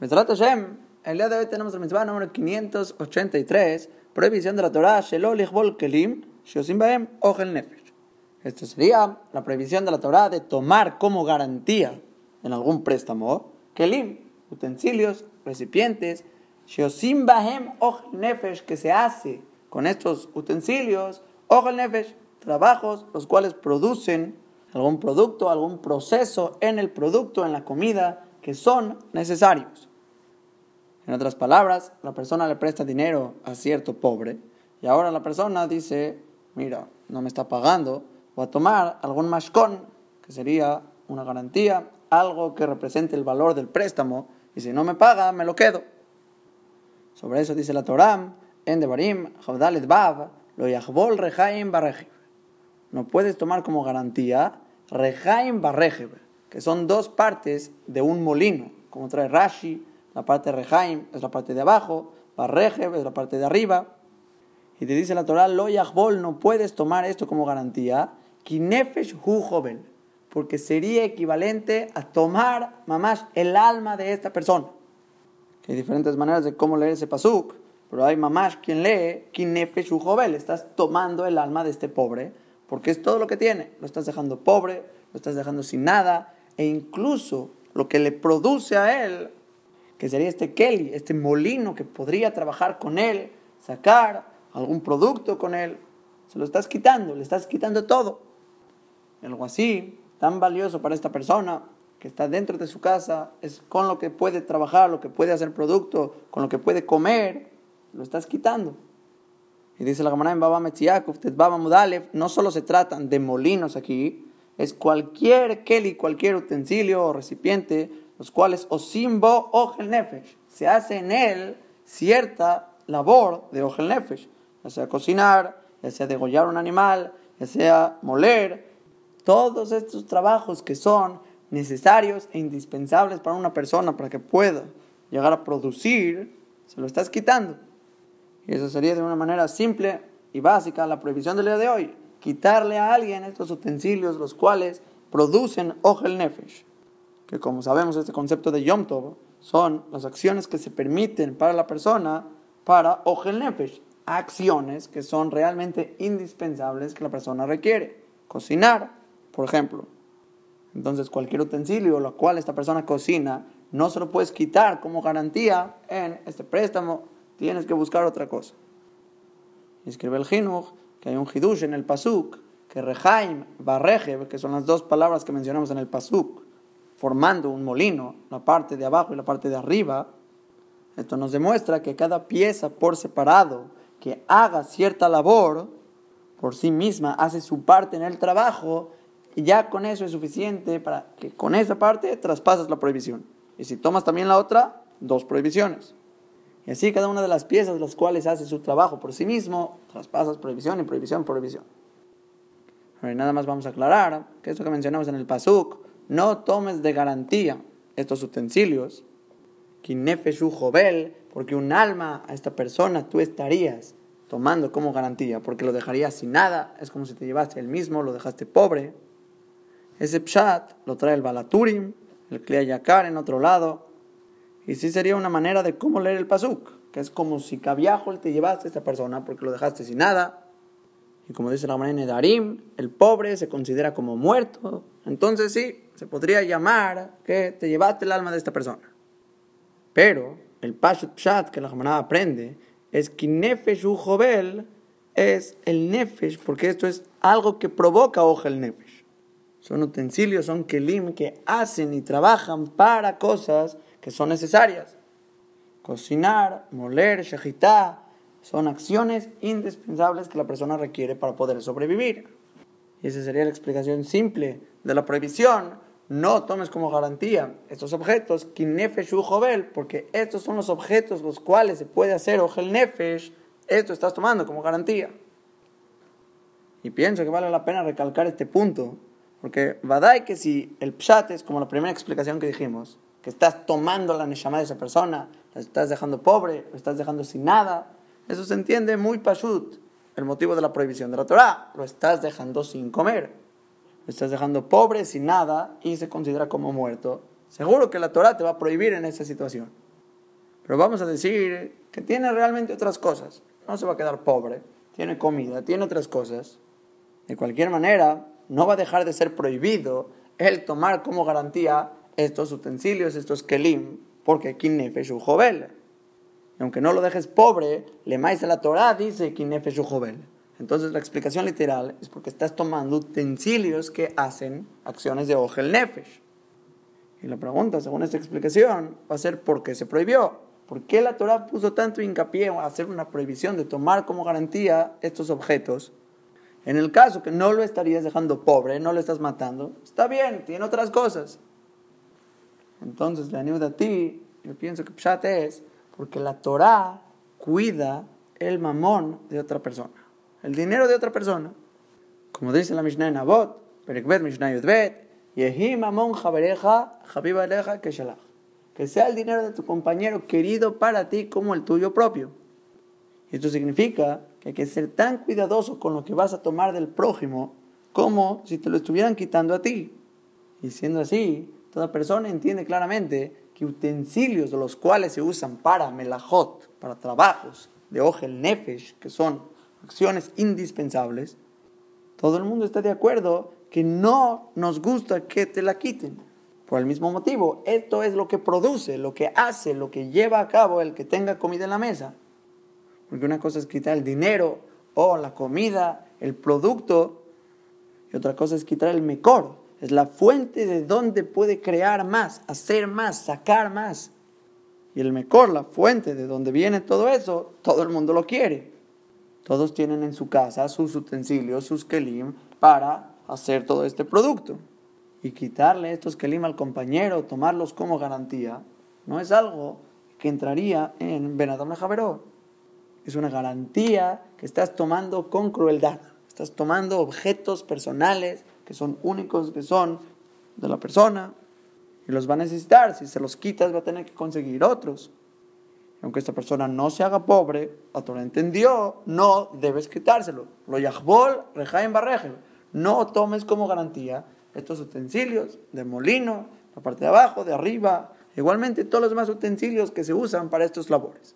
Mesrat Hashem, el día de hoy tenemos el mitzvah número 583, prohibición de la Torah, Shelo Lichbol Kelim, Shosim Baem, Ogel Nefesh. Esto sería la prohibición de la Torah de tomar como garantía en algún préstamo, Kelim, utensilios, recipientes, Shosim Baem, Ogel Nefesh, que se hace con estos utensilios, Ogel Nefesh, trabajos los cuales producen algún producto, algún proceso en el producto, en la comida, que son necesarios. En otras palabras, la persona le presta dinero a cierto pobre y ahora la persona dice, mira, no me está pagando, voy a tomar algún mashkon, que sería una garantía, algo que represente el valor del préstamo, y si no me paga, me lo quedo. Sobre eso dice la Torah, en Devarim, Javdalet Bav, lo yachbol rejaim barrejiv. No puedes tomar como garantía rejaim barrejiv, que son dos partes de un molino, como trae Rashi, la parte de Rehaim es la parte de abajo, Barrejev es la parte de arriba. Y te dice la Torah, lo yachbol, no puedes tomar esto como garantía, kinefesh hu joven, porque sería equivalente a tomar mamash el alma de esta persona. hay diferentes maneras de cómo leer ese pasuk, pero hay mamash quien lee kinefesh hu joven, estás tomando el alma de este pobre, porque es todo lo que tiene, lo estás dejando pobre, lo estás dejando sin nada, e incluso lo que le produce a él que sería este Kelly, este molino que podría trabajar con él, sacar algún producto con él, se lo estás quitando, le estás quitando todo. Algo así, tan valioso para esta persona, que está dentro de su casa, es con lo que puede trabajar, lo que puede hacer producto, con lo que puede comer, lo estás quitando. Y dice la Gemara en Baba Metziakov, Baba Mudalev, no solo se tratan de molinos aquí, es cualquier Kelly, cualquier utensilio o recipiente los cuales Osimbo Ogel Nefesh, se hace en él cierta labor de Ogel Nefesh, ya sea cocinar, ya sea degollar un animal, ya sea moler, todos estos trabajos que son necesarios e indispensables para una persona para que pueda llegar a producir, se lo estás quitando. Y eso sería de una manera simple y básica la prohibición del día de hoy, quitarle a alguien estos utensilios los cuales producen Ogel Nefesh que como sabemos este concepto de Yom Tov son las acciones que se permiten para la persona para Ogel Nefesh, acciones que son realmente indispensables que la persona requiere. Cocinar, por ejemplo. Entonces cualquier utensilio lo cual esta persona cocina no se lo puedes quitar como garantía en este préstamo, tienes que buscar otra cosa. Escribe el Jinuch que hay un hidush en el pasuk, que Rehaim, Barrejev, que son las dos palabras que mencionamos en el pasuk, formando un molino, la parte de abajo y la parte de arriba, esto nos demuestra que cada pieza por separado que haga cierta labor por sí misma, hace su parte en el trabajo, y ya con eso es suficiente para que con esa parte traspasas la prohibición. Y si tomas también la otra, dos prohibiciones. Y así cada una de las piezas las cuales hace su trabajo por sí mismo, traspasas prohibición y prohibición, prohibición. Ahora, nada más vamos a aclarar que esto que mencionamos en el Pasuk, no tomes de garantía estos utensilios, jovel, porque un alma a esta persona tú estarías tomando como garantía, porque lo dejarías sin nada, es como si te llevaste el mismo, lo dejaste pobre. Ese pshat lo trae el Balaturim, el Kliayakar en otro lado, y sí sería una manera de cómo leer el Pasuk, que es como si Kaviahol te llevaste a esta persona porque lo dejaste sin nada, y como dice la manera de Darim, el pobre se considera como muerto. Entonces sí, se podría llamar que te llevaste el alma de esta persona. Pero el Pashut Pshat que la Jamanada aprende es que Nefesh Jovel es el Nefesh, porque esto es algo que provoca hoja el Nefesh. Son utensilios, son kelim que hacen y trabajan para cosas que son necesarias. Cocinar, moler, shahitá, son acciones indispensables que la persona requiere para poder sobrevivir. Y esa sería la explicación simple de la prohibición. No tomes como garantía estos objetos, kinefesh jovel, porque estos son los objetos los cuales se puede hacer ojel nefesh. Esto estás tomando como garantía. Y pienso que vale la pena recalcar este punto, porque vadai que si el pshat es como la primera explicación que dijimos, estás tomando la neshama de esa persona, la estás dejando pobre, la estás dejando sin nada, eso se entiende muy pashut, el motivo de la prohibición de la Torah. Lo estás dejando sin comer. Lo estás dejando pobre, sin nada, y se considera como muerto. Seguro que la Torah te va a prohibir en esa situación. Pero vamos a decir que tiene realmente otras cosas. No se va a quedar pobre. Tiene comida, tiene otras cosas. De cualquier manera, no va a dejar de ser prohibido el tomar como garantía estos utensilios, estos kelim, porque kinefesh jovel. Aunque no lo dejes pobre, le maíz la Torah dice kinefesh jovel. Entonces la explicación literal es porque estás tomando utensilios que hacen acciones de ojel nefesh. Y la pregunta, según esta explicación, va a ser por qué se prohibió. ¿Por qué la Torah puso tanto hincapié a hacer una prohibición de tomar como garantía estos objetos? En el caso que no lo estarías dejando pobre, no lo estás matando, está bien, tiene otras cosas. Entonces, la a ti, yo pienso que Pshat es porque la Torah cuida el mamón de otra persona, el dinero de otra persona. Como dice la Mishnah en Abot, Perekbet Mishnah Yudbet, Yehi mamón jabereja, jabiba aleja que Que sea el dinero de tu compañero querido para ti como el tuyo propio. Esto significa que hay que ser tan cuidadoso con lo que vas a tomar del prójimo como si te lo estuvieran quitando a ti. Y siendo así, toda persona entiende claramente que utensilios de los cuales se usan para melajot, para trabajos de ojel nefesh, que son acciones indispensables, todo el mundo está de acuerdo que no nos gusta que te la quiten. Por el mismo motivo, esto es lo que produce, lo que hace, lo que lleva a cabo el que tenga comida en la mesa. Porque una cosa es quitar el dinero o la comida, el producto, y otra cosa es quitar el mejor. Es la fuente de donde puede crear más, hacer más, sacar más. Y el mejor, la fuente de donde viene todo eso, todo el mundo lo quiere. Todos tienen en su casa sus utensilios, sus kelim, para hacer todo este producto. Y quitarle estos kelim al compañero, tomarlos como garantía, no es algo que entraría en Benadam Javeró. Es una garantía que estás tomando con crueldad. Estás tomando objetos personales que son únicos, que son de la persona, y los va a necesitar. Si se los quitas, va a tener que conseguir otros. aunque esta persona no se haga pobre, la Torah entendió, no debes quitárselo. Lo yahbol, rejaim barregel. No tomes como garantía estos utensilios de molino, la parte de abajo, de arriba, igualmente todos los demás utensilios que se usan para estos labores.